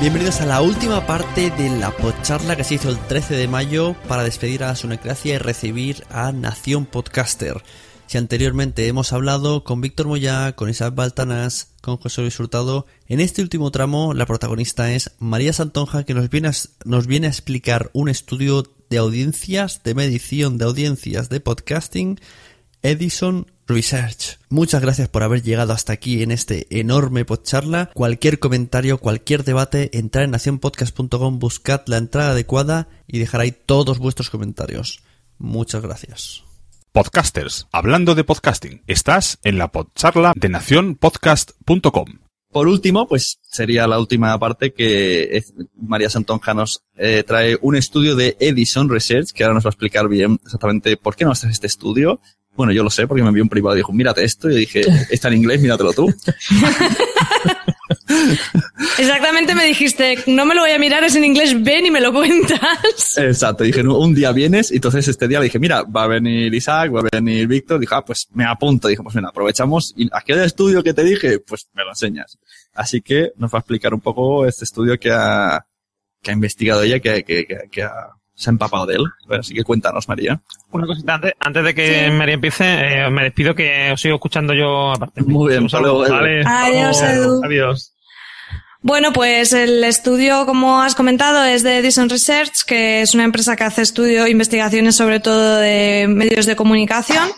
Bienvenidos a la última parte de la podcharla que se hizo el 13 de mayo para despedir a Sunecracia y recibir a Nación Podcaster. Si anteriormente hemos hablado con Víctor Moya, con Isabel Baltanas, con José Luis Hurtado, en este último tramo la protagonista es María Santonja que nos viene a, nos viene a explicar un estudio de audiencias, de medición de audiencias de podcasting, Edison Research. Muchas gracias por haber llegado hasta aquí en este enorme podcharla. Cualquier comentario, cualquier debate, entrar en nacionpodcast.com, buscad la entrada adecuada y dejar ahí todos vuestros comentarios. Muchas gracias. Podcasters, hablando de podcasting, estás en la podcharla de nacionpodcast.com. Por último, pues sería la última parte que María Santonja nos eh, trae un estudio de Edison Research, que ahora nos va a explicar bien exactamente por qué nos hace este estudio, bueno, yo lo sé porque me envió un privado y dijo, mírate esto. Y yo dije, está en inglés, míratelo tú. Exactamente me dijiste, no me lo voy a mirar, es en inglés, ven y me lo cuentas. Exacto, dije, un día vienes, y entonces este día le dije, mira, va a venir Isaac, va a venir Víctor, dije, ah, pues me apunto, dije, pues mira, aprovechamos, y aquel estudio que te dije, pues me lo enseñas. Así que nos va a explicar un poco este estudio que ha, que ha investigado ella, que, que, que, que ha se ha empapado de él. Así que cuéntanos, María. Una cosita antes, antes de que María empiece, eh, me despido que os sigo escuchando yo aparte. Muy bien, saludos. Adiós, Edu. Adiós. Bueno, pues el estudio, como has comentado, es de Edison Research, que es una empresa que hace estudio e investigaciones sobre todo de medios de comunicación.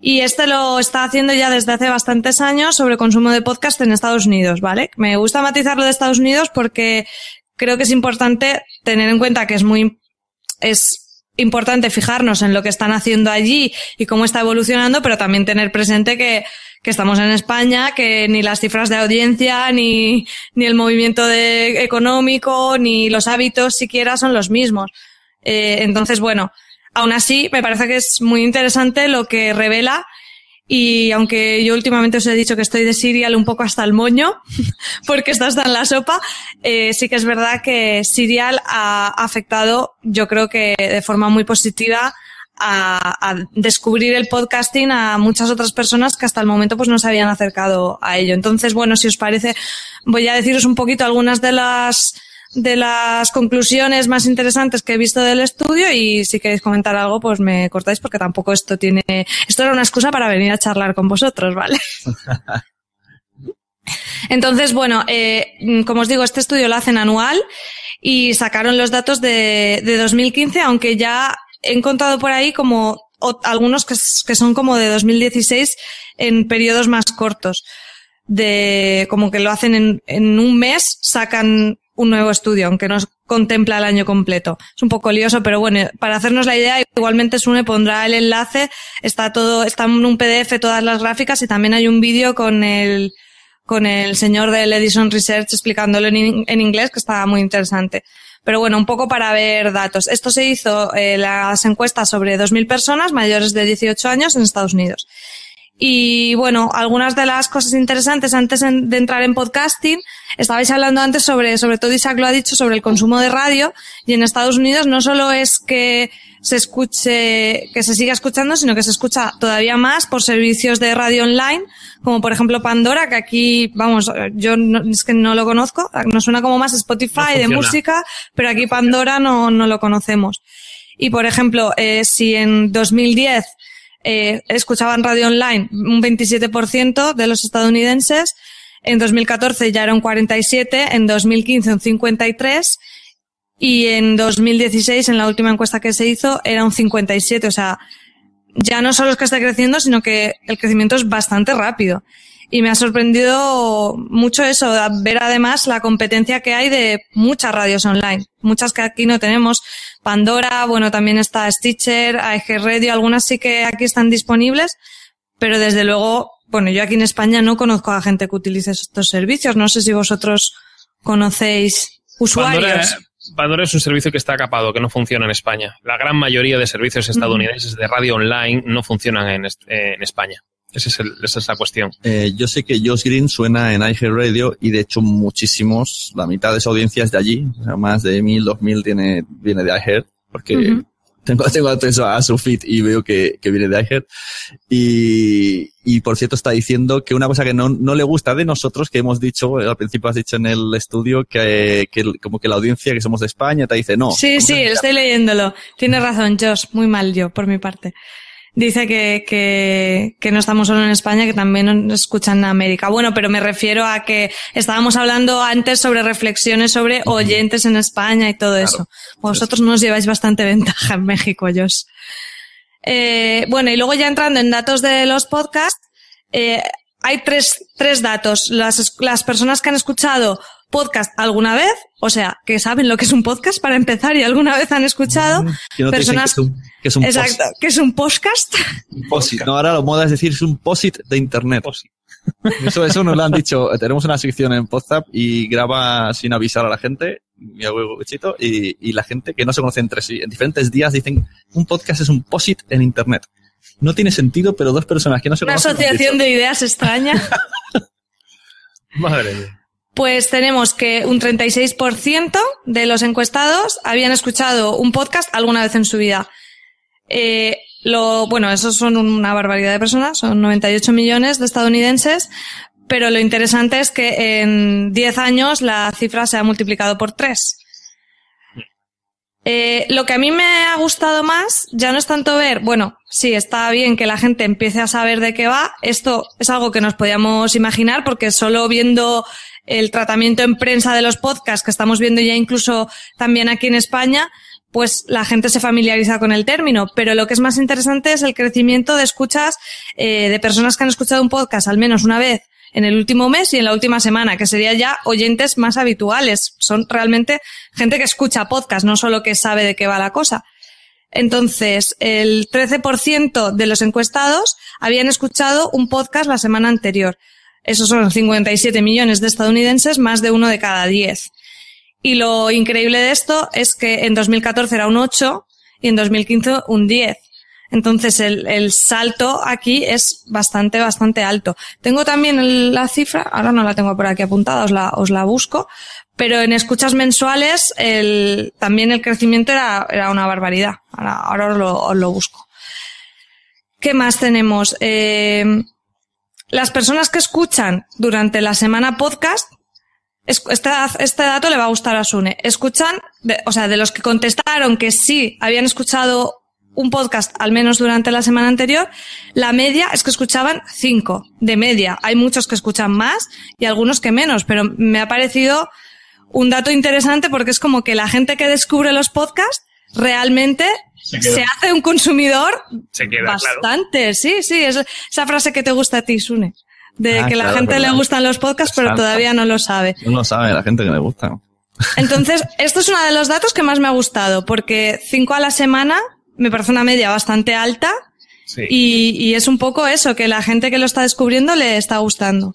Y este lo está haciendo ya desde hace bastantes años sobre consumo de podcast en Estados Unidos, ¿vale? Me gusta matizarlo de Estados Unidos porque creo que es importante tener en cuenta que es muy es importante fijarnos en lo que están haciendo allí y cómo está evolucionando, pero también tener presente que, que estamos en España, que ni las cifras de audiencia, ni, ni el movimiento económico, ni los hábitos siquiera son los mismos. Eh, entonces, bueno, aún así, me parece que es muy interesante lo que revela y aunque yo últimamente os he dicho que estoy de Serial un poco hasta el moño, porque está hasta en la sopa, eh, sí que es verdad que Serial ha afectado, yo creo que de forma muy positiva, a, a, descubrir el podcasting a muchas otras personas que hasta el momento pues no se habían acercado a ello. Entonces, bueno, si os parece, voy a deciros un poquito algunas de las de las conclusiones más interesantes que he visto del estudio y si queréis comentar algo, pues me cortáis porque tampoco esto tiene, esto era una excusa para venir a charlar con vosotros, ¿vale? Entonces, bueno, eh, como os digo, este estudio lo hacen anual y sacaron los datos de, de 2015, aunque ya he encontrado por ahí como algunos que, que son como de 2016 en periodos más cortos de como que lo hacen en, en un mes, sacan un nuevo estudio, aunque no contempla el año completo. Es un poco lioso, pero bueno, para hacernos la idea, igualmente Sune pondrá el enlace, está todo, está en un PDF todas las gráficas y también hay un vídeo con el, con el señor del Edison Research explicándolo en, en inglés, que está muy interesante. Pero bueno, un poco para ver datos. Esto se hizo eh, las encuestas sobre 2.000 personas mayores de 18 años en Estados Unidos. Y bueno, algunas de las cosas interesantes antes de entrar en podcasting, estabais hablando antes sobre, sobre todo Isaac lo ha dicho, sobre el consumo de radio. Y en Estados Unidos no solo es que se escuche, que se siga escuchando, sino que se escucha todavía más por servicios de radio online, como por ejemplo Pandora, que aquí, vamos, yo no, es que no lo conozco, nos suena como más Spotify de música, pero aquí Pandora no, no lo conocemos. Y por ejemplo, eh, si en 2010 eh, escuchaban radio online un 27% de los estadounidenses, en 2014 ya era un 47, en 2015 un 53 y en 2016 en la última encuesta que se hizo era un 57, o sea, ya no solo es que está creciendo, sino que el crecimiento es bastante rápido. Y me ha sorprendido mucho eso, ver además la competencia que hay de muchas radios online, muchas que aquí no tenemos. Pandora, bueno, también está Stitcher, AEG Radio, algunas sí que aquí están disponibles, pero desde luego bueno, yo aquí en España no conozco a gente que utilice estos servicios. No sé si vosotros conocéis usuarios. Pandora, Pandora es un servicio que está capado, que no funciona en España. La gran mayoría de servicios estadounidenses de radio online no funcionan en, eh, en España. Ese es el- esa es la cuestión. Eh, yo sé que Josh Green suena en iHeartRadio y de hecho muchísimos, la mitad de su audiencia es de allí, o sea, más de mil, dos mil tiene, viene de iHeart, porque tengo, tengo acceso a su feed y veo que, que viene de iHeart. Y, y por cierto está diciendo que una cosa que no, no le gusta de nosotros, que hemos dicho, al principio has dicho en el estudio, que, que como que la audiencia que somos de España te dice no. Sí, ¿cómo sí, estoy leyéndolo. Tiene razón, Josh. Muy mal yo, por mi parte. Dice que, que, que no estamos solo en España, que también nos escuchan en América. Bueno, pero me refiero a que estábamos hablando antes sobre reflexiones sobre oyentes en España y todo eso. Vosotros nos lleváis bastante ventaja en México, Josh. Eh, bueno, y luego ya entrando en datos de los podcasts, eh, hay tres, tres datos. Las, las personas que han escuchado podcast alguna vez, o sea, que saben lo que es un podcast para empezar y alguna vez han escuchado, que no te dicen personas- que es un, que es un exacto, que es un podcast. posit. No, ahora lo moda es decir, es un posit de internet. Eso, eso nos lo han dicho. Tenemos una sección en WhatsApp y graba sin avisar a la gente, mi abuelo y, y la gente que no se conoce entre sí. En diferentes días dicen, un podcast es un posit en internet. No tiene sentido, pero dos personas que no se Una conocen. han asociación de ideas extraña. Madre mía. Pues tenemos que un 36% de los encuestados habían escuchado un podcast alguna vez en su vida. Eh, lo, bueno, esos son una barbaridad de personas, son 98 millones de estadounidenses, pero lo interesante es que en 10 años la cifra se ha multiplicado por 3. Eh, lo que a mí me ha gustado más ya no es tanto ver, bueno, sí, está bien que la gente empiece a saber de qué va. Esto es algo que nos podíamos imaginar porque solo viendo el tratamiento en prensa de los podcasts que estamos viendo ya incluso también aquí en España, pues la gente se familiariza con el término. Pero lo que es más interesante es el crecimiento de escuchas eh, de personas que han escuchado un podcast al menos una vez en el último mes y en la última semana, que sería ya oyentes más habituales. Son realmente gente que escucha podcast, no solo que sabe de qué va la cosa. Entonces, el 13% de los encuestados habían escuchado un podcast la semana anterior. Esos son 57 millones de estadounidenses, más de uno de cada 10. Y lo increíble de esto es que en 2014 era un 8 y en 2015 un 10. Entonces el, el salto aquí es bastante, bastante alto. Tengo también la cifra, ahora no la tengo por aquí apuntada, os la, os la busco, pero en escuchas mensuales el, también el crecimiento era, era una barbaridad. Ahora, ahora os, lo, os lo busco. ¿Qué más tenemos? Eh, las personas que escuchan durante la semana podcast, es- este, dato le va a gustar a Sune. Escuchan, o sea, de los que contestaron que sí habían escuchado un podcast al menos durante la semana anterior, la media es que escuchaban cinco de media. Hay muchos que escuchan más y algunos que menos, pero me ha parecido un dato interesante porque es como que la gente que descubre los podcasts realmente se, hace un consumidor Se queda claro. bastante. Sí, sí, es esa frase que te gusta a ti, Sune. De Ah, que la claro, gente le gustan los podcasts, pero todavía no lo sabe. No lo sabe la gente que le gusta. Entonces, esto es uno de los datos que más me ha gustado, porque cinco a la semana me parece una media bastante alta Sí. y, y es un poco eso, que la gente que lo está descubriendo le está gustando.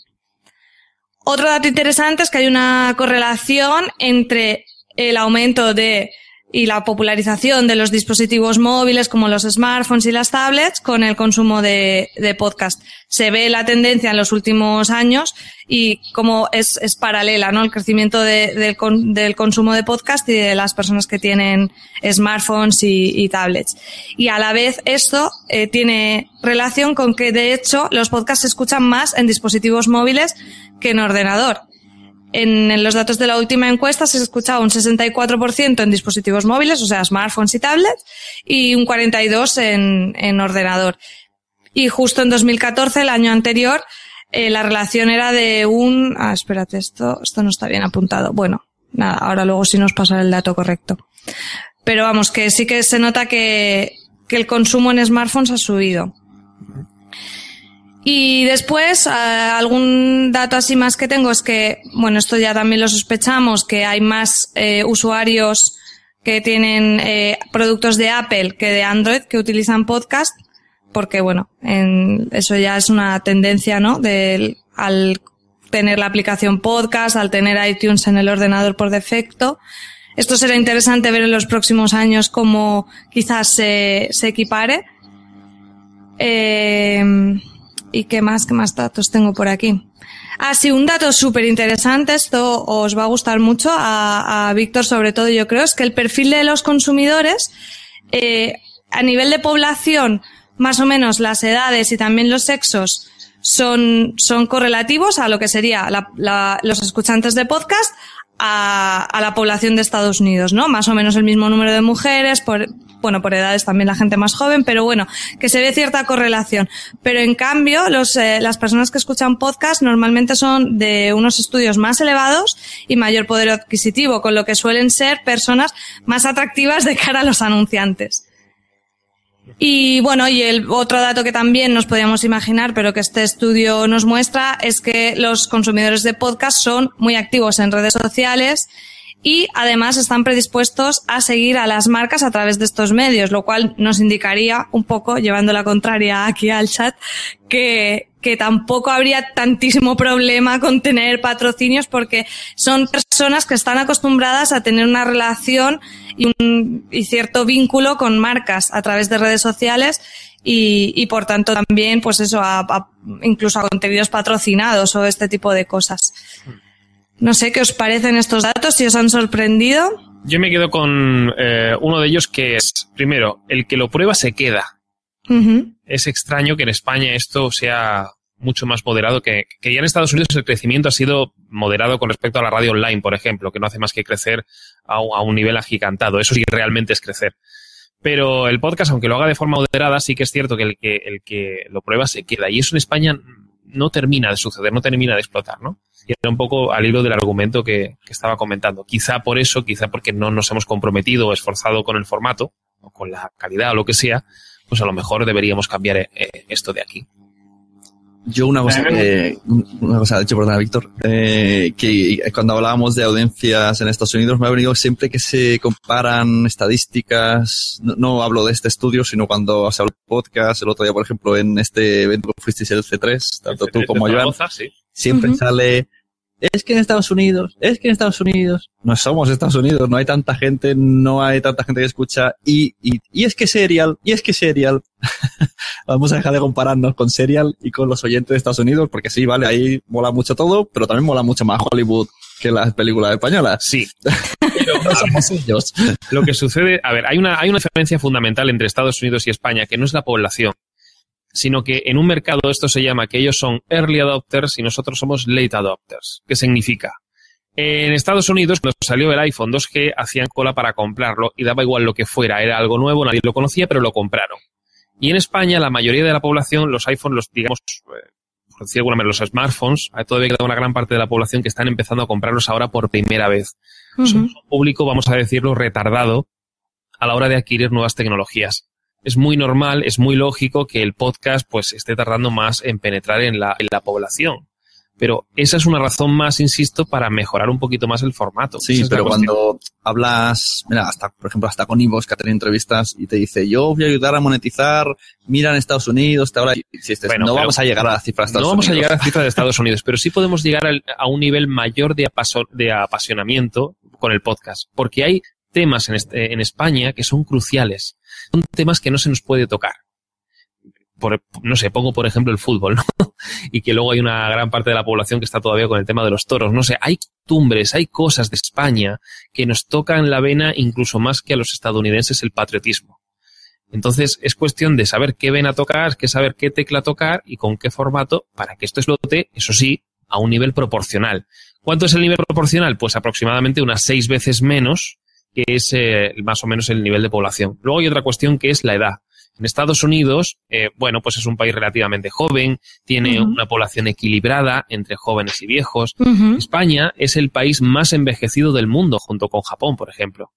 Otro dato interesante es que hay una correlación entre el aumento de y la popularización de los dispositivos móviles como los smartphones y las tablets con el consumo de, de podcast. Se ve la tendencia en los últimos años y como es, es paralela, ¿no? El crecimiento de- del, del consumo de podcast y de las personas que tienen smartphones y, y tablets. Y a la vez esto eh, tiene relación con que de hecho los podcasts se escuchan más en dispositivos móviles que en ordenador. En, los datos de la última encuesta se escuchaba un 64% en dispositivos móviles, o sea, smartphones y tablets, y un 42% en, en ordenador. Y justo en 2014, el año anterior, eh, la relación era de un... Ah, espérate, esto, esto no está bien apuntado. Bueno, nada, ahora luego sí nos pasará el dato correcto. Pero vamos, que sí que se nota que, que el consumo en smartphones ha subido. Y después, eh, algún dato así más que tengo es que, bueno, esto ya también lo sospechamos, que hay más eh, usuarios que tienen eh, productos de Apple que de Android que utilizan podcast. porque bueno, en, eso ya es una tendencia, ¿no? Del, al tener la aplicación podcast, al tener iTunes en el ordenador por defecto. Esto será interesante ver en los próximos años cómo quizás se, se equipare. Eh, ¿Y qué más? ¿Qué más datos tengo por aquí? Ah, sí, un dato súper interesante, esto os va a gustar mucho a, Víctor sobre todo, yo creo, es que el perfil de los consumidores, eh, a nivel de población, más o menos las edades y también los sexos son, son correlativos a lo que sería la, la, los escuchantes de podcast a, a, la población de Estados Unidos, ¿no? Más o menos el mismo número de mujeres, por, bueno, por edades también la gente más joven, pero bueno, que se ve cierta correlación. Pero en cambio, los, eh, las personas que escuchan podcast normalmente son de unos estudios más elevados y mayor poder adquisitivo, con lo que suelen ser personas más atractivas de cara a los anunciantes. Y bueno, y el otro dato que también nos podíamos imaginar, pero que este estudio nos muestra, es que los consumidores de podcast son muy activos en redes sociales y además están predispuestos a seguir a las marcas a través de estos medios, lo cual nos indicaría un poco, llevando la contraria aquí al chat, que, que tampoco habría tantísimo problema con tener patrocinios porque son personas que están acostumbradas a tener una relación y, un, y cierto vínculo con marcas a través de redes sociales y, y por tanto también, pues eso, a, a, incluso a contenidos patrocinados o este tipo de cosas. No sé qué os parecen estos datos, si os han sorprendido. Yo me quedo con eh, uno de ellos que es, primero, el que lo prueba se queda. Uh -huh. Es extraño que en España esto sea mucho más moderado que, que ya en Estados Unidos el crecimiento ha sido moderado con respecto a la radio online, por ejemplo, que no hace más que crecer a, a un nivel agigantado. Eso sí realmente es crecer. Pero el podcast, aunque lo haga de forma moderada, sí que es cierto que el que, el que lo prueba se queda. Y eso en España no termina de suceder, no termina de explotar, ¿no? Y era un poco al hilo del argumento que, estaba comentando. Quizá por eso, quizá porque no nos hemos comprometido o esforzado con el formato, o con la calidad o lo que sea, pues a lo mejor deberíamos cambiar eh, esto de aquí. Yo una cosa, eh, una cosa, de hecho, perdona, Víctor, eh, que cuando hablábamos de audiencias en Estados Unidos me ha venido siempre que se comparan estadísticas, no, no hablo de este estudio, sino cuando se habla de podcast, el otro día, por ejemplo, en este evento que fuisteis el C3, tanto el tú como Joan, sí. siempre uh -huh. sale es que en Estados Unidos, es que en Estados Unidos, no somos Estados Unidos, no hay tanta gente, no hay tanta gente que escucha, y, y, y es que Serial, y es que Serial, vamos a dejar de compararnos con Serial y con los oyentes de Estados Unidos, porque sí, vale, ahí mola mucho todo, pero también mola mucho más Hollywood que las películas españolas. Sí. Pero no somos ellos. Lo que sucede, a ver, hay una, hay una diferencia fundamental entre Estados Unidos y España, que no es la población sino que en un mercado esto se llama que ellos son early adopters y nosotros somos late adopters. ¿Qué significa? En Estados Unidos, cuando salió el iPhone 2G, hacían cola para comprarlo y daba igual lo que fuera, era algo nuevo, nadie lo conocía, pero lo compraron. Y en España, la mayoría de la población, los iPhones, los, digamos, eh, por decir alguna manera, los smartphones, todavía queda una gran parte de la población que están empezando a comprarlos ahora por primera vez. Uh -huh. Somos un público, vamos a decirlo, retardado a la hora de adquirir nuevas tecnologías es muy normal, es muy lógico que el podcast pues esté tardando más en penetrar en la, en la población. Pero esa es una razón más, insisto, para mejorar un poquito más el formato. Sí, pero cuando hablas, mira, hasta, por ejemplo, hasta con Ivos, que ha tenido entrevistas y te dice, yo voy a ayudar a monetizar, mira en Estados Unidos, te habla, y dices, bueno, no vamos a llegar a la cifra de Estados no Unidos. No vamos a llegar a la cifra de Estados Unidos, pero sí podemos llegar a un nivel mayor de, apaso, de apasionamiento con el podcast. Porque hay temas en, este, en España que son cruciales son temas que no se nos puede tocar. No sé, pongo por ejemplo el fútbol, ¿no? y que luego hay una gran parte de la población que está todavía con el tema de los toros. No sé, hay costumbres, hay cosas de España que nos tocan la vena incluso más que a los estadounidenses el patriotismo. Entonces es cuestión de saber qué vena tocar, que saber qué tecla tocar y con qué formato para que esto explote, eso sí, a un nivel proporcional. ¿Cuánto es el nivel proporcional? Pues aproximadamente unas seis veces menos que es eh, más o menos el nivel de población. Luego hay otra cuestión que es la edad. En Estados Unidos, eh, bueno, pues es un país relativamente joven, tiene uh -huh. una población equilibrada entre jóvenes y viejos. Uh -huh. España es el país más envejecido del mundo, junto con Japón, por ejemplo.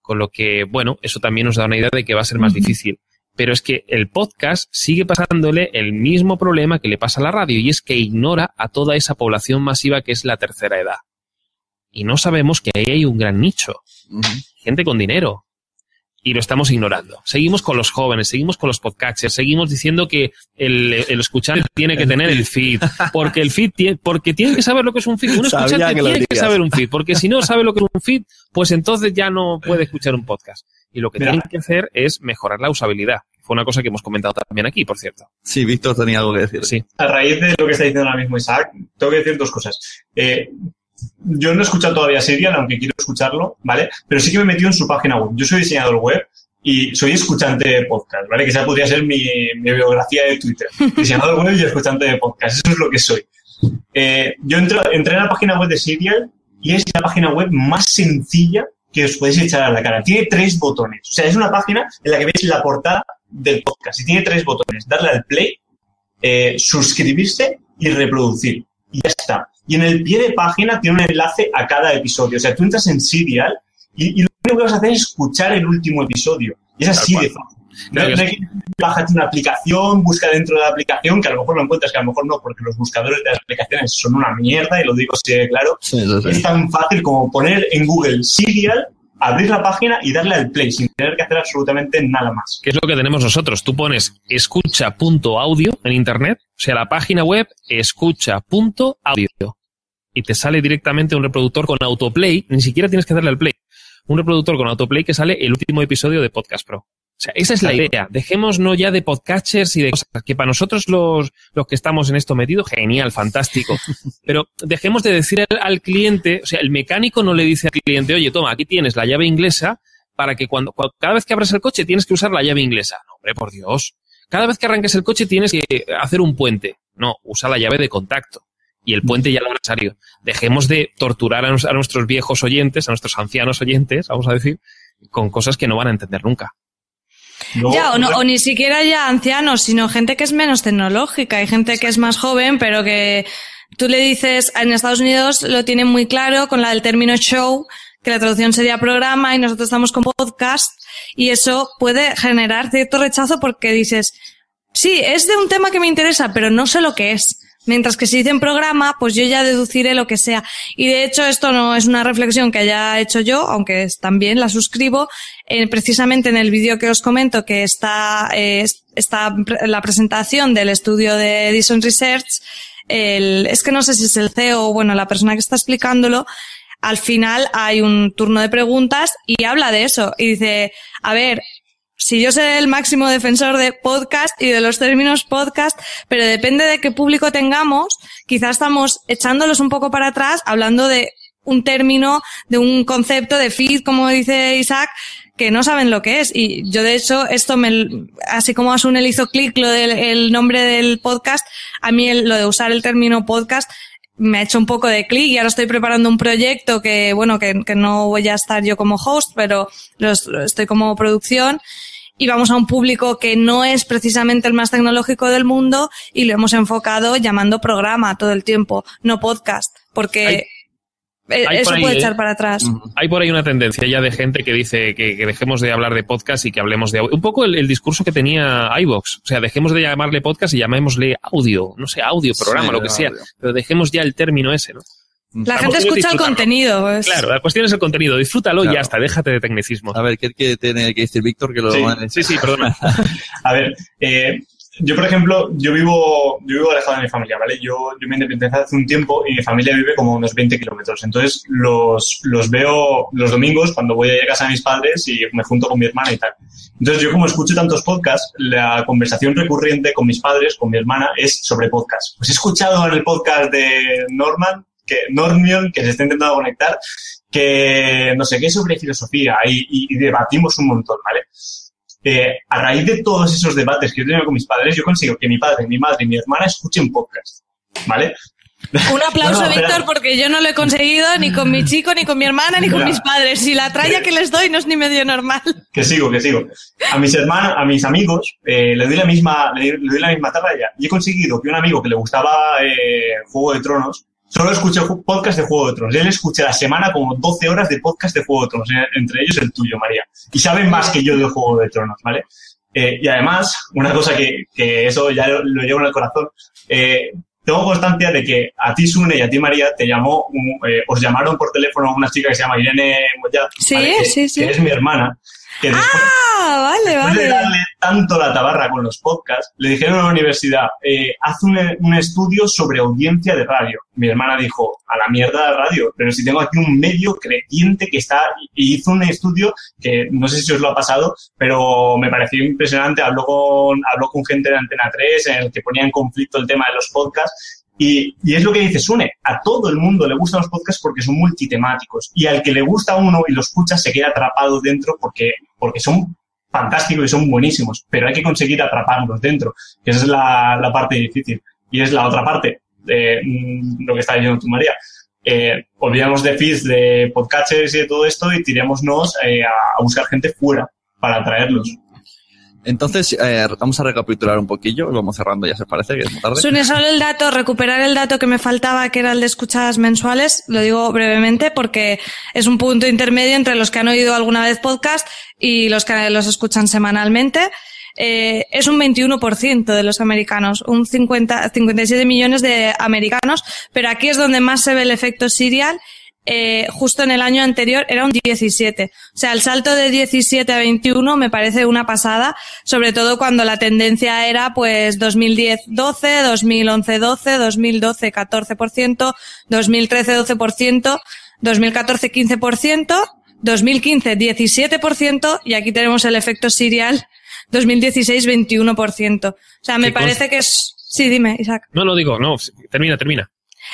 Con lo que, bueno, eso también nos da una idea de que va a ser más uh -huh. difícil. Pero es que el podcast sigue pasándole el mismo problema que le pasa a la radio, y es que ignora a toda esa población masiva que es la tercera edad. Y no sabemos que ahí hay un gran nicho. Uh -huh. Gente con dinero. y lo estamos ignorando. Seguimos con los jóvenes, seguimos con los podcasters, seguimos diciendo que el, el escuchante tiene que tener el feed, porque el feed tiene, porque tiene que saber lo que es un feed. Un Sabía escuchante que lo tiene que saber un feed, porque si no sabe lo que es un feed, pues entonces ya no puede escuchar un podcast. Y lo que Mira. tienen que hacer es mejorar la usabilidad. Fue una cosa que hemos comentado también aquí, por cierto. Sí, Víctor tenía algo que decir. Sí. a raíz de lo que está diciendo ahora mismo Isaac, tengo que decir dos cosas. Eh, yo no he escuchado todavía Serial, aunque quiero escucharlo, ¿vale? Pero sí que me he metido en su página web. Yo soy diseñador web y soy escuchante de podcast, ¿vale? Que esa podría ser mi, mi biografía de Twitter. Diseñador web y escuchante de podcast. Eso es lo que soy. Eh, yo entro- entré en la página web de Serial y es la página web más sencilla que os podéis echar a la cara. Tiene tres botones. O sea, es una página en la que veis la portada del podcast y tiene tres botones. Darle al play, eh, suscribirse y reproducir. Y ya está. Y en el pie de página tiene un enlace a cada episodio. O sea, tú entras en Serial y, y lo único que vas a hacer es escuchar el último episodio. Y es así de fácil. No, no hay que una aplicación, busca dentro de la aplicación, que a lo mejor lo encuentras, que a lo mejor no, porque los buscadores de las aplicaciones son una mierda, y lo digo así de claro. Sí, eso sí. Es tan fácil como poner en Google Serial, abrir la página y darle al play, sin tener que hacer absolutamente nada más. ¿Qué es lo que tenemos nosotros? Tú pones escucha.audio en internet, o sea, la página web escucha.audio y te sale directamente un reproductor con autoplay, ni siquiera tienes que darle al play. Un reproductor con autoplay que sale el último episodio de Podcast Pro. O sea, esa es la idea. Dejemos no ya de podcasters y de cosas que para nosotros los, los que estamos en esto metidos, genial, fantástico. Pero dejemos de decir al, al cliente, o sea, el mecánico no le dice al cliente, oye, toma, aquí tienes la llave inglesa para que cuando, cua- cada vez que abras el coche tienes que usar la llave inglesa. No, hombre, por Dios. Cada vez que arranques el coche tienes que hacer un puente. No, usa la llave de contacto. Y el puente ya lo es necesario. Dejemos de torturar a, nos- a nuestros viejos oyentes, a nuestros ancianos oyentes, vamos a decir, con cosas que no van a entender nunca. Ya, o, no- o ni siquiera ya ancianos, sino gente que es menos tecnológica. Hay gente que es más joven, pero que tú le dices, en Estados Unidos lo tienen muy claro con la del término show, que la traducción sería programa y nosotros estamos con podcast y eso puede generar cierto rechazo porque dices, sí, es de un tema que me interesa, pero no sé lo que es. Mientras que si dicen programa, pues yo ya deduciré lo que sea. Y de hecho esto no es una reflexión que haya hecho yo, aunque también la suscribo, eh, precisamente en el vídeo que os comento que está, eh, es- está la presentación del estudio de Edison Research, el, es que no sé si es el CEO o bueno, la persona que está explicándolo, al final hay un turno de preguntas y habla de eso y dice, a ver, si yo soy el máximo defensor de podcast y de los términos podcast, pero depende de qué público tengamos, quizás estamos echándolos un poco para atrás, hablando de un término, de un concepto de feed, como dice Isaac, que no saben lo que es. Y yo, de hecho, esto me, así como a Sune le hizo clic lo del el nombre del podcast, a mí el- lo de usar el término podcast me ha hecho un poco de clic y ahora estoy preparando un proyecto que, bueno, que, que no voy a estar yo como host, pero los- estoy como producción y vamos a un público que no es precisamente el más tecnológico del mundo y lo hemos enfocado llamando programa todo el tiempo, no podcast, porque Hay- eh, hay eso por ahí, puede ¿eh? echar para atrás. Hay por ahí una tendencia ya de gente que dice que, que dejemos de hablar de podcast y que hablemos de audio. Un poco el, el discurso que tenía iVox. O sea, dejemos de llamarle podcast y llamémosle audio. No sé, audio, programa, Sí, lo que sea. Pero dejemos ya el término ese, ¿no? La La gente escucha el contenido. es- Claro, la cuestión es el contenido. Disfrútalo y Claro. ya está. Déjate de tecnicismo. A ver, ¿qué, qué tiene que decir Víctor? Que lo Sí, Sí, sí, perdona. A ver, eh, yo por ejemplo, yo vivo, yo vivo alejado de mi familia, ¿vale? Yo, yo me independicé hace un tiempo y mi familia vive como unos 20 kilómetros. Entonces los, los veo los domingos cuando voy a casa de mis padres y me junto con mi hermana y tal. Entonces yo como escucho tantos podcasts, la conversación recurrente con mis padres, con mi hermana, es sobre podcasts. Pues he escuchado en el podcast de Norman, que Normion, que se está intentando conectar, que no sé qué sobre filosofía y, y- y debatimos un montón, ¿vale? Eh, a raíz de todos esos debates que yo he tenido con mis padres, yo consigo que mi padre, mi madre y mi hermana escuchen podcast, ¿vale? Un aplauso, No, no. Víctor, porque yo no lo he conseguido ni con mi chico, ni con mi hermana, ni con Espera. mis padres. Y la tralla que les doy no es ni medio normal. Que sigo, que sigo. A mis hermanos, a mis amigos, eh, le doy la misma, le, doy la misma talla. Y he conseguido que un amigo que le gustaba eh, Juego de Tronos, solo escuche ju- podcast de Juego de Tronos. Él escucha la semana como 12 horas de podcast de Juego de Tronos, eh, entre ellos el tuyo, María. Y saben más que yo de Juego de Tronos, ¿vale? Eh, y además, una cosa que, que eso ya lo, lo llevo en el corazón, eh, tengo constancia de que a ti, Sune, y a ti, María, te llamó, un- eh, os llamaron por teléfono una chica que se llama Irene Moyá, Sí, ¿vale? que, sí, sí. que es mi hermana, que después, Ah, vale, después de vale. darle tanto la tabarra con los podcasts, le dijeron a la universidad, eh, haz un, un estudio sobre audiencia de radio. Mi hermana dijo, a la mierda de radio, pero si tengo aquí un medio creciente que está, y hizo un estudio que no sé si os lo ha pasado, pero me pareció impresionante. Habló con, habló con gente de Antena 3 en el que ponía en conflicto el tema de los podcasts. Y, y es lo que dice Sune, a todo el mundo le gustan los podcasts porque son multitemáticos. Y al que le gusta uno y lo escucha se queda atrapado dentro porque, porque son fantásticos y son buenísimos. Pero hay que conseguir atraparlos dentro, que esa es la, la parte difícil. Y es la otra parte de mm, lo que está diciendo tú, María. Eh, olvidamos de feeds, de podcasters y de todo esto y tirémonos eh, a, a buscar gente fuera para traerlos. Entonces, eh, vamos a recapitular un poquillo. Vamos cerrando ya, se parece, que es tarde. Sune, solo el dato, recuperar el dato que me faltaba, que era el de escuchadas mensuales, lo digo brevemente porque es un punto intermedio entre los que han oído alguna vez podcast y los que los escuchan semanalmente. Eh, es un 21% de los americanos, un 50, 57 millones de americanos, pero aquí es donde más se ve el efecto serial. Eh, justo en el año anterior era un 17. O sea, el salto de 17 a 21 me parece una pasada, sobre todo cuando la tendencia era pues 2010 12, 2011 12, 2012 14%, 2013 12%, 2014 15%, 2015 17% y aquí tenemos el efecto serial 2016 21%. O sea, me ¿Qué cons- parece que es... Sí, dime, Isaac. No, no digo, no, termina, termina.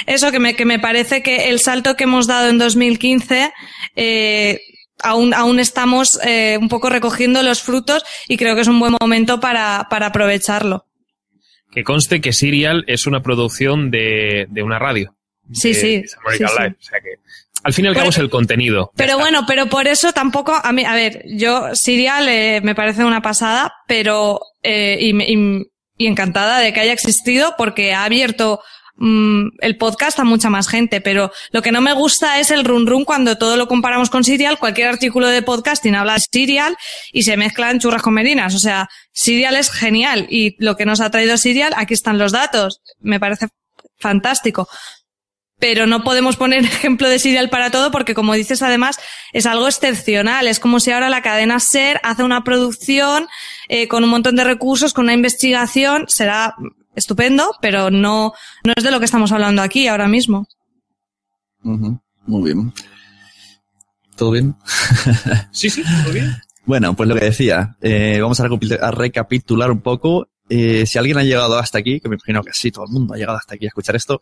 Eso que me, que me parece que el salto que hemos dado en 2015, eh, aún, aún estamos eh, un poco recogiendo los frutos y creo que es un buen momento para, para aprovecharlo. Que conste que Serial es una producción de, de una radio. Sí, de sí, American sí, sí. Life. O sea que, al fin y al cabo Pero- es el contenido. Pero bueno, pero por eso tampoco, a mí, a ver, yo, Serial eh, me parece una pasada, pero, eh, y, me- y- y encantada de que haya existido porque ha abierto mm, el podcast a mucha más gente, pero lo que no me gusta es el run run cuando todo lo comparamos con Serial, cualquier artículo de podcasting habla de Serial y se mezclan churras con merinas, o sea, Serial es genial y lo que nos ha traído Serial, aquí están los datos, me parece fantástico. Pero no podemos poner ejemplo de serial para todo porque como dices además es algo excepcional. Es como si ahora la cadena ser hace una producción eh, con un montón de recursos con una investigación será estupendo pero no no es de lo que estamos hablando aquí ahora mismo Muy bien. ¿Todo bien? Sí, sí, muy bien. Bueno, pues lo que decía, eh, vamos a, recapit- a recapitular un poco. Eh, si alguien ha llegado hasta aquí, que me imagino que sí, todo el mundo ha llegado hasta aquí a escuchar esto,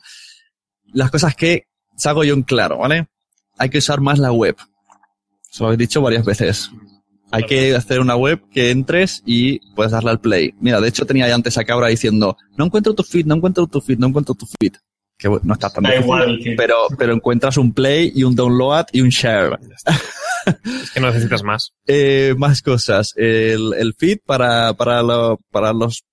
las cosas que saco yo en claro, ¿vale? Hay que usar más la web. Se lo he dicho varias veces. Hay que hacer una web que entres y puedes darle al play. Mira, de hecho tenía ya antes a Cabra diciendo, no encuentro tu feed, no encuentro tu feed, no encuentro tu feed. Que bueno, no está tan Da difícil, igual pero, pero encuentras un play y un download y un share. Es que no necesitas más. Eh, más cosas. El, el feed para, para, lo- para los,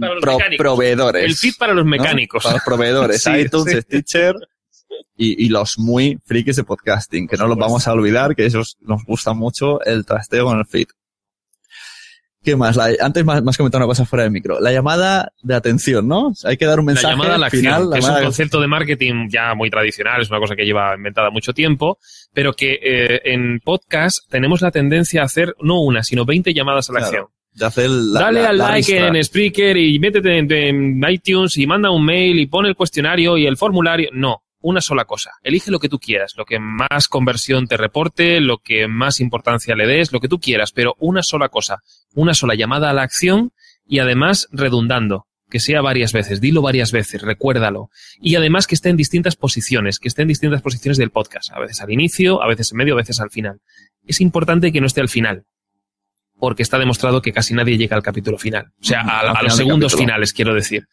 Para los pro- mecánicos. proveedores. El feed para los ¿no? mecánicos. Para los proveedores. Sí, iTunes, sí. Stitcher y, y los muy frikis de podcasting, que no los vamos a olvidar, que esos nos gusta mucho el trasteo con el feed. ¿Qué más? La- antes me has comentado una cosa fuera del micro. La llamada de atención, ¿no? Hay que dar un La mensaje llamada a la acción, final. la que es un concepto de marketing ya muy tradicional, es una cosa que lleva inventada mucho tiempo, pero que eh, en podcast tenemos la tendencia a hacer no una, sino 20 llamadas a la Claro. acción. de hacer la- Dale la- al la like en Spreaker y métete en, en iTunes y manda un mail y pone el cuestionario y el formulario. No, una sola cosa. Elige lo que tú quieras, lo que más conversión te reporte, lo que más importancia le des, lo que tú quieras, pero una sola cosa, una sola llamada a la acción y además redundando. Que sea varias veces, dilo varias veces, recuérdalo. Y además que esté en distintas posiciones, que esté en distintas posiciones del podcast. A veces al inicio, a veces en medio, a veces al final. Es importante que no esté al final porque está demostrado que casi nadie llega al capítulo final. O sea, Ujú, a, los segundos capítulo. finales, quiero decir.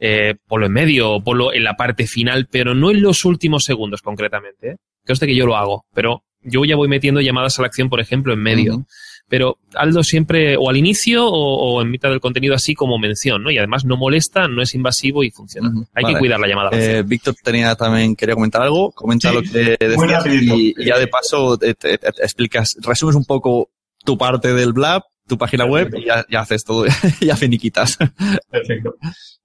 Eh, ponlo en medio o ponlo en la parte final, pero no en los últimos segundos concretamente. ¿eh? Conste que yo lo hago, pero yo ya voy metiendo llamadas a la acción, por ejemplo, en medio. Pero Aldo siempre o al inicio o, o en mitad del contenido así como mención, ¿no? Y además no molesta, no es invasivo y funciona. Hay vale. que cuidar la llamada. Eh, Víctor tenía también, quería comentar algo, comenta Sí, lo que muy decías y, y ya de paso te, te- te explicas, resumes un poco tu parte del blab, tu página web y ya, ya haces todo, ya finiquitas. Perfecto.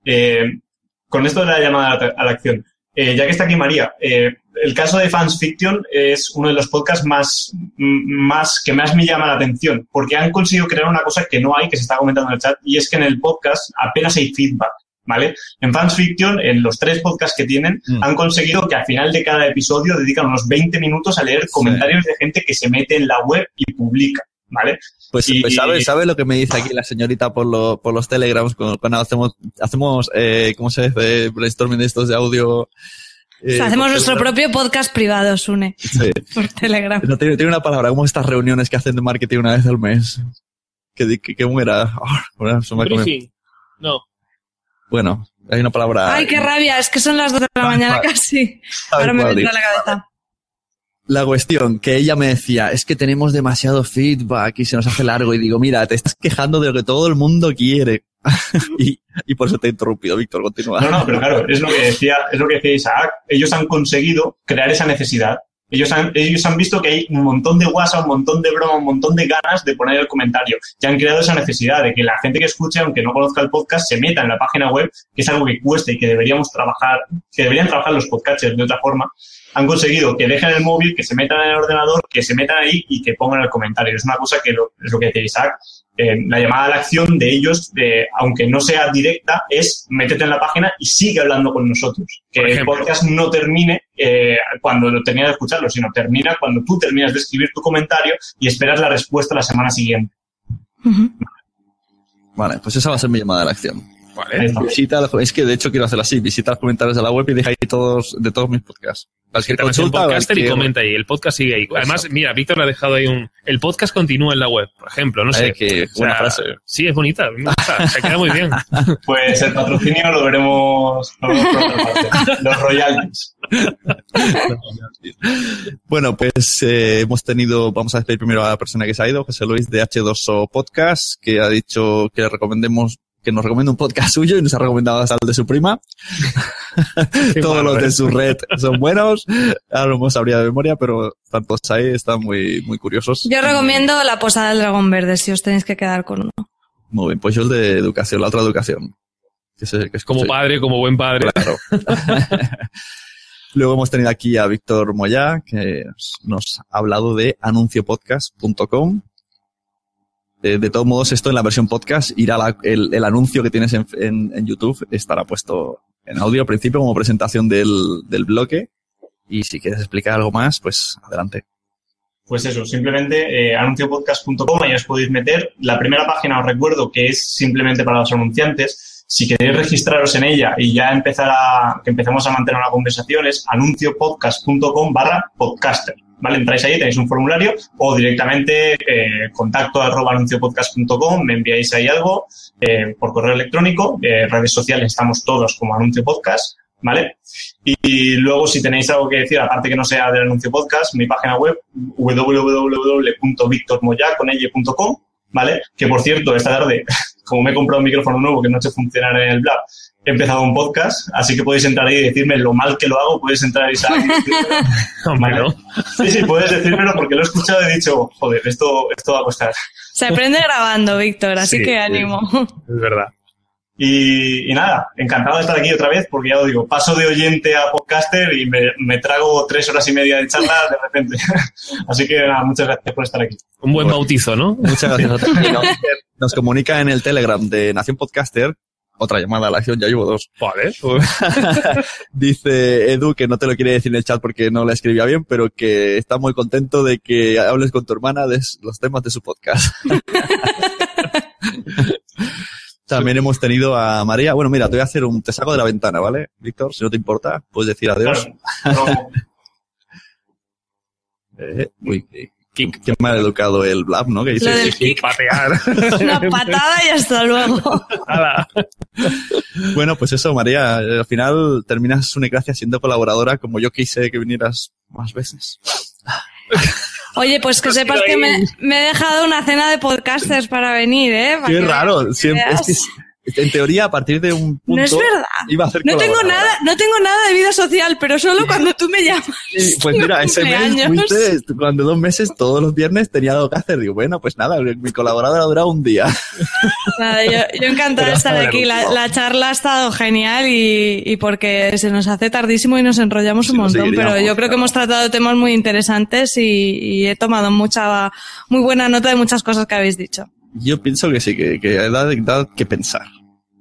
Eh, con esto de la llamada a la acción, eh, ya que está aquí María, eh, el caso de Fans Fiction es uno de los podcasts más, más que más me llama la atención, porque han conseguido crear una cosa que no hay, que se está comentando en el chat, y es que en el podcast apenas hay feedback. ¿Vale? En Fans Fiction, en los tres podcasts que tienen, Mm. han conseguido que al final de cada episodio dedican unos 20 minutos a leer comentarios de gente que se mete en la web y publica, ¿vale? Pues, Y- pues ¿sabes sabe lo que me dice aquí la señorita por, lo- por los telegrams cuando, cuando hacemos, hacemos eh, ¿cómo se dice? Brainstorming de estos de audio. eh, Hacemos nuestro Telegram. propio podcast privado, Sune, Sí. por Telegram. No, tiene, tiene una palabra, como estas reuniones que hacen de marketing una vez al mes. Que, que, que comido. Briefing. No. Bueno, hay una palabra. Ay, qué rabia, es que son las dos de la mañana casi. Ahora me cual, vendrá a digo. la cabeza. La cuestión, que ella me decía, es que tenemos demasiado feedback y se nos hace largo. Y digo, mira, te estás quejando de lo que todo el mundo quiere. y, y por eso te he interrumpido, Víctor, continúa. No, no, pero claro, es lo que decía, es lo que decía Isaac. Ellos han conseguido crear esa necesidad. Ellos han, ellos han visto que hay un montón de WhatsApp, un montón de broma, un montón de ganas de poner el comentario. Ya han creado esa necesidad de que la gente que escuche, aunque no conozca el podcast, se meta en la página web, que es algo que cuesta y que deberíamos trabajar, que deberían trabajar los podcasters de otra forma. Han conseguido que dejen el móvil, que se metan en el ordenador, que se metan ahí y que pongan el comentario. Es una cosa que lo- es lo que decía Isaac. Eh, la llamada a la acción de ellos, de, aunque no sea directa, es métete en la página y sigue hablando con nosotros. Que Por el podcast no termine eh, cuando lo terminas de escucharlo, sino termina cuando tú terminas de escribir tu comentario y esperas la respuesta la semana siguiente. Vale, pues esa va a ser mi llamada a la acción. Visita, los- es que de hecho quiero hacerlo así, visita los comentarios de la web y deja ahí todos, de todos mis podcasts. Metes en consulta, podcaster y comenta ahí. El podcast sigue ahí. Además, mira, Víctor le ha dejado ahí un... El podcast continúa en la web, por ejemplo. No sé. que O buena sea, frase. Sí, es bonita. me gusta, Se queda muy bien. Pues el patrocinio lo veremos, lo veremos por otra parte. Los royalties. Bueno, pues eh, hemos tenido, vamos a despedir primero a la persona que se ha ido, José Luis de H2O Podcast, que ha dicho que le recomendemos que nos recomienda un podcast suyo y nos ha recomendado hasta el de su prima. Todos malo, los ¿eh? de su red son buenos. Ahora no sabría de memoria, pero están todos ahí, están muy, muy curiosos. Yo recomiendo la posada del dragón verde si os tenéis que quedar con uno. Muy bien, pues yo el de educación, la otra educación. Que es el que Como padre, como buen padre. Claro. Luego hemos tenido aquí a Víctor Moyá, que nos ha hablado de anunciopodcast.com. Eh, de todos modos, esto en la versión podcast irá la- el, anuncio que tienes en, YouTube estará puesto en audio al principio como presentación del, del bloque. Y si quieres explicar algo más, pues adelante. Pues eso, simplemente eh, anunciopodcast.com, ahí os podéis meter. La primera página os recuerdo que es simplemente para los anunciantes. Si queréis registraros en ella y ya empezar a, que empecemos a mantener una conversación, es anunciopodcast.com barra podcaster. ¿Vale? Entráis ahí, tenéis un formulario o directamente eh, contacto arroba anunciopodcast.com, me enviáis ahí algo eh, por correo electrónico, eh, redes sociales estamos todos como anuncio podcast, ¿vale? Y luego, si tenéis algo que decir, aparte que no sea del anuncio podcast, mi página web, www.victormoya.com, ¿vale? Que por cierto, esta tarde, como me he comprado un micrófono nuevo que no se funcionar en el blog, he empezado un podcast, así que podéis entrar ahí y decirme lo mal que lo hago, podéis entrar y saber. Hombre, ¿no? Sí, sí, puedes decírmelo porque lo he escuchado y he dicho, joder, esto, esto va a costar. Se aprende grabando, Víctor, así Sí, que sí. ánimo. Es verdad. Y, y nada, encantado de estar aquí otra vez, porque ya os digo, paso de oyente a podcaster y me, me trago tres horas y media de charla de repente. Así que nada, muchas gracias por estar aquí. Un buen bautizo, ¿no? Muchas gracias a todos. Y nos, nos comunica en el Telegram de Nación Podcaster. Otra llamada a la acción, ya llevo dos. Vale. Dice Edu que no te lo quiere decir en el chat porque no la escribía bien, pero que está muy contento de que hables con tu hermana de los temas de su podcast. También hemos tenido a María. Bueno, mira, te voy a hacer un te saco de la ventana, ¿vale? Víctor, si no te importa, puedes decir adiós. Claro, no, Eh, uy, Kick. qué mal educado el Blab, ¿no? Que dice, Lo del Sí, kick. patear. Una patada y hasta luego. Bueno, pues eso, María, al final terminas una gracia siendo colaboradora como yo quise que vinieras más veces. Oye, pues que sepas que me, me he dejado una cena de podcasters para venir, ¿eh? Para Qué que raro, siempre, es que En teoría, a partir de un punto... No es verdad. Iba a hacer No tengo nada, no tengo nada de vida social, pero solo cuando tú me llamas. Sí, Pues mira, ese mes fuiste, cuando dos meses, todos los viernes tenía algo que hacer. Digo, bueno, pues nada, mi colaboradora durado un día. Nada, yo, yo encantada de estar aquí. La, charla ha estado genial y, y porque se nos hace tardísimo y nos enrollamos un Sí, montón, pero yo creo que hemos tratado temas muy interesantes y, y he tomado mucha, muy buena nota de muchas cosas que habéis dicho. Yo pienso que sí, que, que da, da que pensar.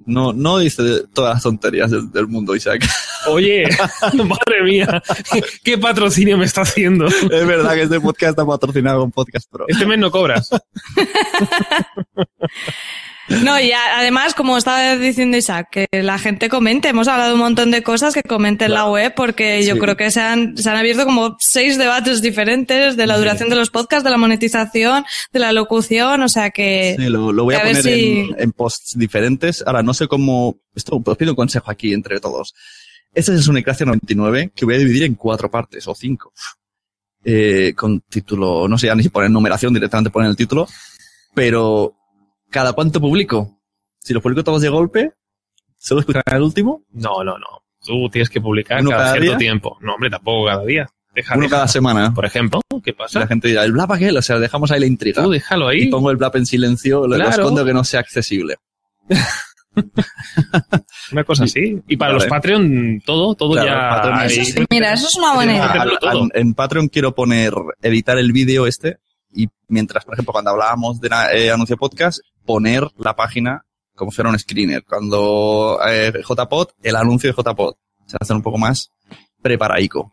No, no dice todas las tonterías del, del mundo, Isaac. Oye, madre mía, qué patrocinio me está haciendo. es verdad que este podcast está patrocinado con Podcast Pro. Este mes no cobras. No, y además, como estaba diciendo Isaac, que la gente comente. Hemos hablado un montón de cosas que comenten en la web porque yo Sí. creo que se han, se han abierto como seis debates diferentes de la duración de los podcasts, de la monetización, de la locución, o sea que... Sí, lo, lo voy a, poner si- en, en posts diferentes. Ahora, no sé cómo... Esto, os pido un consejo aquí entre todos. Este es un Ecracia 99 que voy a dividir en cuatro partes o cinco. Eh, con título, no sé ya ni si poner numeración, directamente poner el título. Pero, ¿cada cuánto publico? Si los publico todos de golpe, ¿solo escuchan el último? No, no, no. Tú tienes que publicar ¿Uno cada cada cierto día? tiempo. No, hombre, tampoco cada día. Deja, Uno deja. cada semana. Por ejemplo, ¿qué Y pasa? la gente dirá, ¿el blap aquel? O sea, dejamos ahí la intriga. Tú déjalo Y ahí. pongo el blap en silencio, lo- lo Claro. escondo que no sea accesible. Una cosa así. Y para Vale. los Patreon, todo, todo Claro, ya. Patreon ahí. es- Mira, eso es una buena idea. En Patreon quiero poner, editar el vídeo este y mientras, por ejemplo, cuando hablábamos de eh, anuncio podcast, poner la página como si fuera un screener. Cuando eh, JPod, el anuncio de JPod. Se hace un poco más preparaico.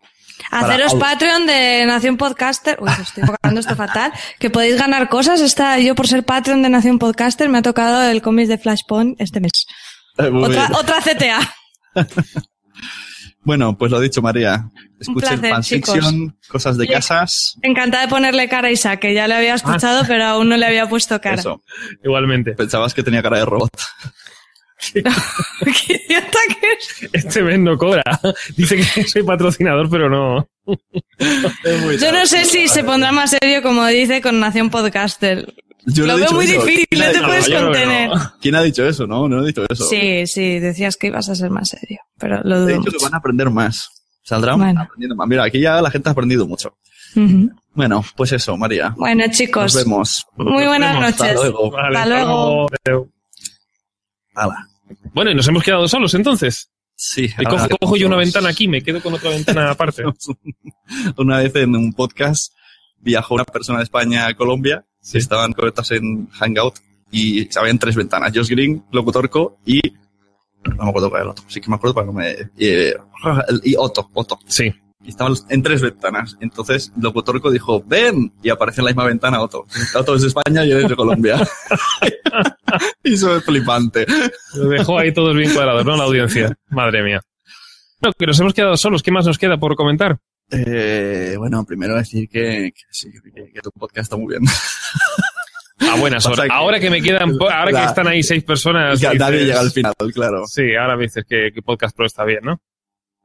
Haceros para- Patreon de Nación Podcaster. Uy, estoy enfocando esto fatal. Que podéis ganar cosas. Esta, yo por ser Patreon de Nación Podcaster me ha tocado el cómic de Flashpoint este mes. Otra CTA. Bueno, pues lo dicho, María. Escuchen placer, fanfiction, cosas de casas. Encantada de ponerle cara a Isaac, que ya le había escuchado, pero aún no le había puesto cara. Eso. Igualmente. Pensabas que tenía cara de robot. Qué idiota que es. Este mes no cobra. Dice que soy patrocinador, pero no. Yo no sé si se pondrá más serio, como dice, con Nación Podcaster. Yo Lo he veo dicho muy eso. difícil, ¿Quién ha no te dicho puedes que contener. no. ¿Quién ha dicho eso? No, no he dicho eso. Sí, sí, decías que ibas a ser más serio, pero lo He dudo dicho que mucho. van a aprender más. Saldrán Bueno. aprendiendo más. Mira, aquí ya la gente ha aprendido mucho. Bueno, pues eso, María. Bueno, chicos, Nos vemos. muy buenas vemos. Hasta noches. luego. Vale, Hasta luego. Hala. Bueno, y nos hemos quedado solos entonces. Sí. Y cojo, yo una ventana aquí, me quedo con otra ventana aparte. Una vez en un podcast viajó una persona de España a Colombia. Estaban conectados en Hangout y habían tres ventanas. Josh Green, Locutorco y... No me acuerdo cuál era el otro. Sí que me acuerdo para no me... Y, eh, y Otto, Otto. Sí. Y estaban en tres ventanas. Entonces, Locutorco dijo, ven, y aparece en la misma ventana Otto. Otto es de España y él es de Colombia. y eso es flipante. Lo dejó ahí todos bien cuadrados, ¿no? La audiencia. Madre mía. Bueno, que nos hemos quedado solos. ¿Qué más nos queda por comentar? Eh, bueno, primero decir que, que sí, que, que tu podcast está muy bien. A buenas horas. que- Ahora que me quedan, ahora La- que están ahí seis personas. Que nadie llega al final, claro. Sí, ahora me dices que, que Podcast Pro está bien, ¿no?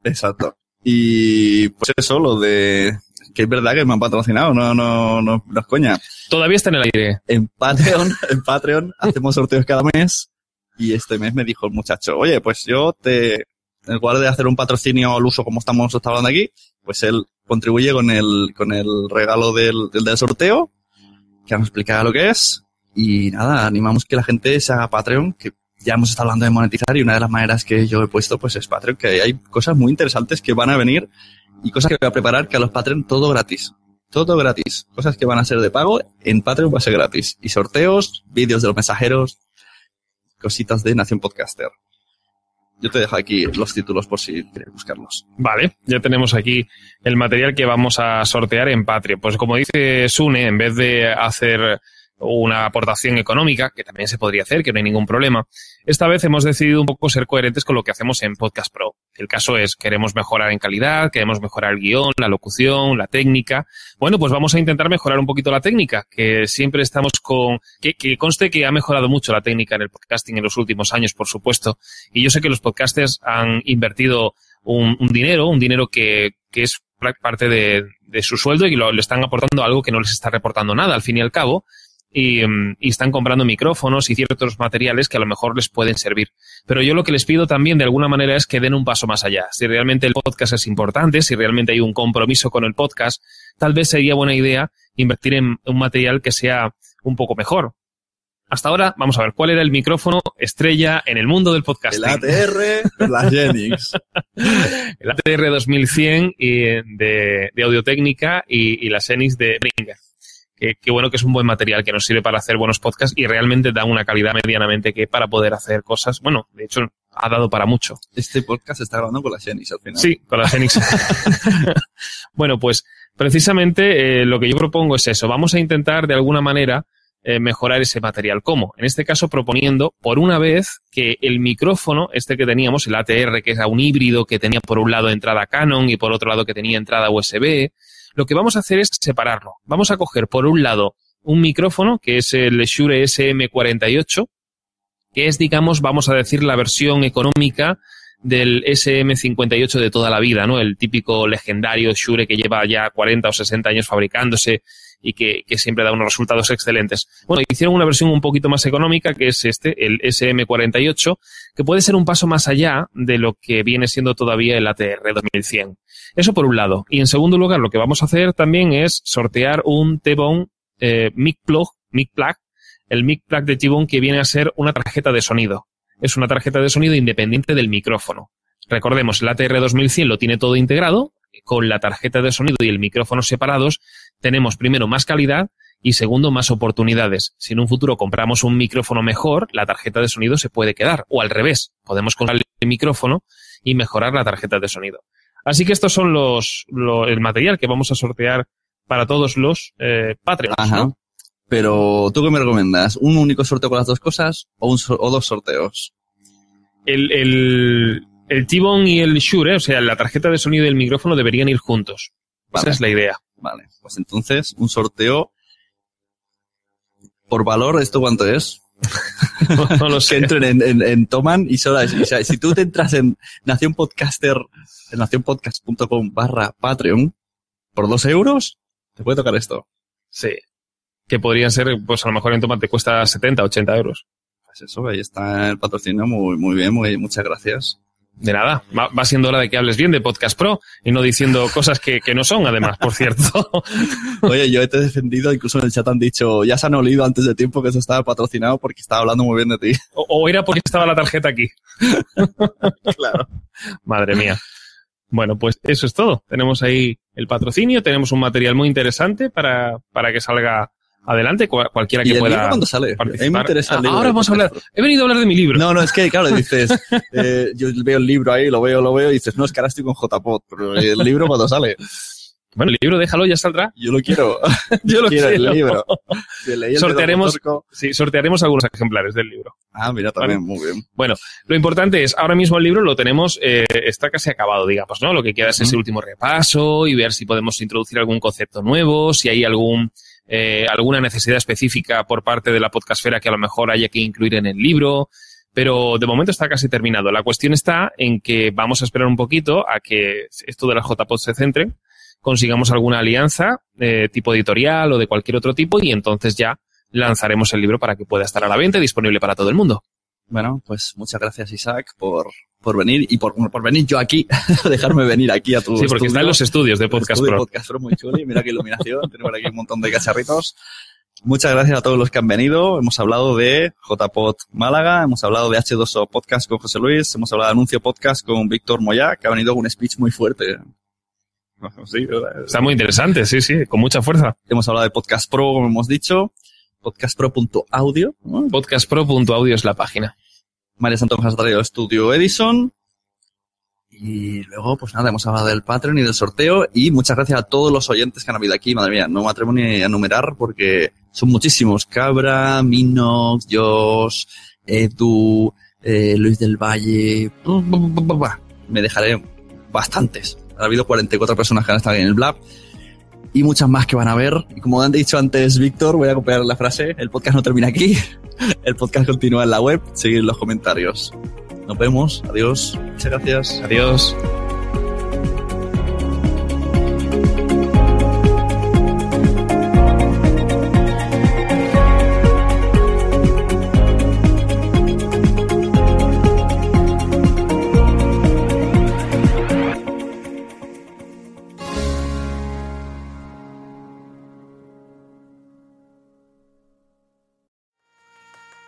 Exacto. Y pues eso, lo de que es verdad que me han patrocinado, no, no, no, no es coña. Todavía está en el aire. En Patreon, en Patreon hacemos sorteos cada mes y este mes me dijo el muchacho, oye, pues yo te, en lugar de hacer un patrocinio al uso como estamos hablando aquí, pues él contribuye con el, con el regalo del, del, sorteo, que nos explica lo que es y nada, animamos que la gente se haga Patreon, que ya hemos estado hablando de monetizar y una de las maneras que yo he puesto pues es Patreon, que hay cosas muy interesantes que van a venir y cosas que voy a preparar que a los Patreon todo gratis. Todo gratis. Cosas que van a ser de pago, en Patreon va a ser gratis. Y sorteos, vídeos de los mensajeros, cositas de Nación Podcaster. Yo te dejo aquí los títulos por si quieres buscarlos. Vale, ya tenemos aquí el material que vamos a sortear en Patreon. Pues como dice Sune, en vez de hacer una aportación económica, que también se podría hacer, que no hay ningún problema. Esta vez hemos decidido un poco ser coherentes con lo que hacemos en Podcast Pro. El caso es, queremos mejorar en calidad, queremos mejorar el guion, la locución, la técnica. Bueno, pues vamos a intentar mejorar un poquito la técnica, que siempre estamos con, que, conste que ha mejorado mucho la técnica en el podcasting en los últimos años, por supuesto. Y yo sé que los podcasters han invertido un, un dinero, un dinero que, que es parte de, de su sueldo y lo, le están aportando algo que no les está reportando nada, al fin y al cabo y, mm, y están comprando micrófonos y ciertos materiales que a lo mejor les pueden servir. Pero yo lo que les pido también de alguna manera es que den un paso más allá. Si realmente el podcast es importante, si realmente hay un compromiso con el podcast, tal vez sería buena idea invertir en un material que sea un poco mejor. Hasta ahora, vamos a ver, ¿cuál era el micrófono estrella en el mundo del podcasting? El ATR, la Genix. el ATR 2100 y de, de Audio-Técnica y, y la Xenix de Bringer. Que, que, bueno que es un buen material que nos sirve para hacer buenos podcasts y realmente da una calidad medianamente que para poder hacer cosas, bueno, de hecho ha dado para mucho. Este podcast se está grabando con la Xenix al final. Sí, con la Xenix. bueno, pues precisamente eh, lo que yo propongo es eso. Vamos a intentar de alguna manera eh, mejorar ese material. ¿Cómo? En este caso proponiendo, por una vez, que el micrófono, este que teníamos, el ATR, que era un híbrido que tenía por un lado entrada Canon y por otro lado que tenía entrada USB, lo que vamos a hacer es separarlo. Vamos a coger por un lado un micrófono, que es el Shure SM48, que es, digamos, vamos a decir, la versión económica del SM58 de toda la vida, ¿no? El típico legendario Shure que lleva ya 40 o 60 años fabricándose y que, siempre da unos resultados excelentes. Bueno, hicieron una versión un poquito más económica, que es este, el SM48, que puede ser un paso más allá de lo que viene siendo todavía el ATR 2100. Eso por un lado. Y en segundo lugar, lo que vamos a hacer también es sortear un T-Bone eh, Mic Plug, Mic Plug, el Mic Plug de T-Bone que viene a ser una tarjeta de sonido. Es una tarjeta de sonido independiente del micrófono. Recordemos, el ATR 2100 lo tiene todo integrado, con la tarjeta de sonido y el micrófono separados, tenemos primero más calidad y segundo más oportunidades. Si en un futuro compramos un micrófono mejor, la tarjeta de sonido se puede quedar. O al revés, podemos comprar el micrófono y mejorar la tarjeta de sonido. Así que estos son los, lo, el material que vamos a sortear para todos los eh, Patreons. Ajá. ¿no? Pero, ¿tú qué me recomiendas? ¿Un único sorteo con las dos cosas o, un, o dos sorteos? El, el, el T-Bone y el Shure, o sea, la tarjeta de sonido y el micrófono deberían ir juntos. Vale. Esa es la idea. Vale, pues entonces un sorteo por valor, ¿esto cuánto es? No, no lo sé. que entren en, en, en Toman y solo, o sea, si tú te entras en Nación Podcaster, en nacionpodcast.com barra Patreon, por dos euros, te puede tocar esto. Sí. Que podrían ser, pues a lo mejor en Toman te cuesta 70, 80 euros. Pues eso, ahí está el patrocinio, muy, muy bien, muy, muchas gracias. De nada, va, va, siendo hora de que hables bien de Podcast Pro y no diciendo cosas que, que no son, además, por cierto. Oye, yo te he defendido, incluso en el chat han dicho, ya se han olido antes de tiempo que eso estaba patrocinado porque estaba hablando muy bien de ti. O, o era porque estaba la tarjeta aquí. claro. Madre mía. Bueno, pues eso es todo. Tenemos ahí el patrocinio, tenemos un material muy interesante para, para que salga adelante, cual, cualquiera que ¿Y el pueda. Libro cuándo sale? Participar. A mí me interesa el libro. Ahora vamos a hablar. He venido a hablar de mi libro. No, no, es que, claro, dices, eh, yo veo el libro ahí, lo veo, lo veo, y dices, no, es que ahora estoy con JPod, pero el libro cuando sale. Bueno, el libro déjalo, ya saldrá. Yo lo quiero. yo lo quiero. el libro. El sortearemos, sí, sortearemos algunos ejemplares del libro. Ah, mira, también, ¿vale? muy bien. Bueno, lo importante es, ahora mismo el libro lo tenemos, eh, está casi acabado, digamos, ¿no? Lo que queda es ese último repaso y ver si podemos introducir algún concepto nuevo, si hay algún, eh, alguna necesidad específica por parte de la podcastfera que a lo mejor haya que incluir en el libro, pero de momento está casi terminado. La cuestión está en que vamos a esperar un poquito a que esto de las JPOD se centre, consigamos alguna alianza eh, tipo editorial o de cualquier otro tipo y entonces ya lanzaremos el libro para que pueda estar a la venta y disponible para todo el mundo. Bueno, pues muchas gracias Isaac por, por venir y por, por venir yo aquí, dejarme venir aquí a tu Sí, porque estudio. está en los estudios de Podcast estudio Pro. Podcast Pro muy chulo y mira qué iluminación, tenemos aquí un montón de cacharritos. Muchas gracias a todos los que han venido. Hemos hablado de JPod Málaga, hemos hablado de H2O Podcast con José Luis, hemos hablado de Anuncio Podcast con Víctor Moyá, que ha venido con un speech muy fuerte. Sí, Está muy interesante, sí, sí, con mucha fuerza. Hemos hablado de Podcast Pro, como hemos dicho, podcastpro.audio. ¿no? Podcastpro.audio es la página. María Santos nos ha traído Estudio Edison. Y luego, pues nada, hemos hablado del Patreon y del sorteo. Y muchas gracias a todos los oyentes que han habido aquí. Madre mía, no me atrevo ni a enumerar porque son muchísimos. Cabra, Minox, Josh, Edu, eh, Luis del Valle. Me dejaré bastantes. Ha habido 44 personas que han estado en el Blab y muchas más que van a ver. Y como han dicho antes Víctor, voy a copiar la frase, el podcast no termina aquí, el podcast continúa en la web, seguir los comentarios. Nos vemos, adiós, muchas gracias. Adiós.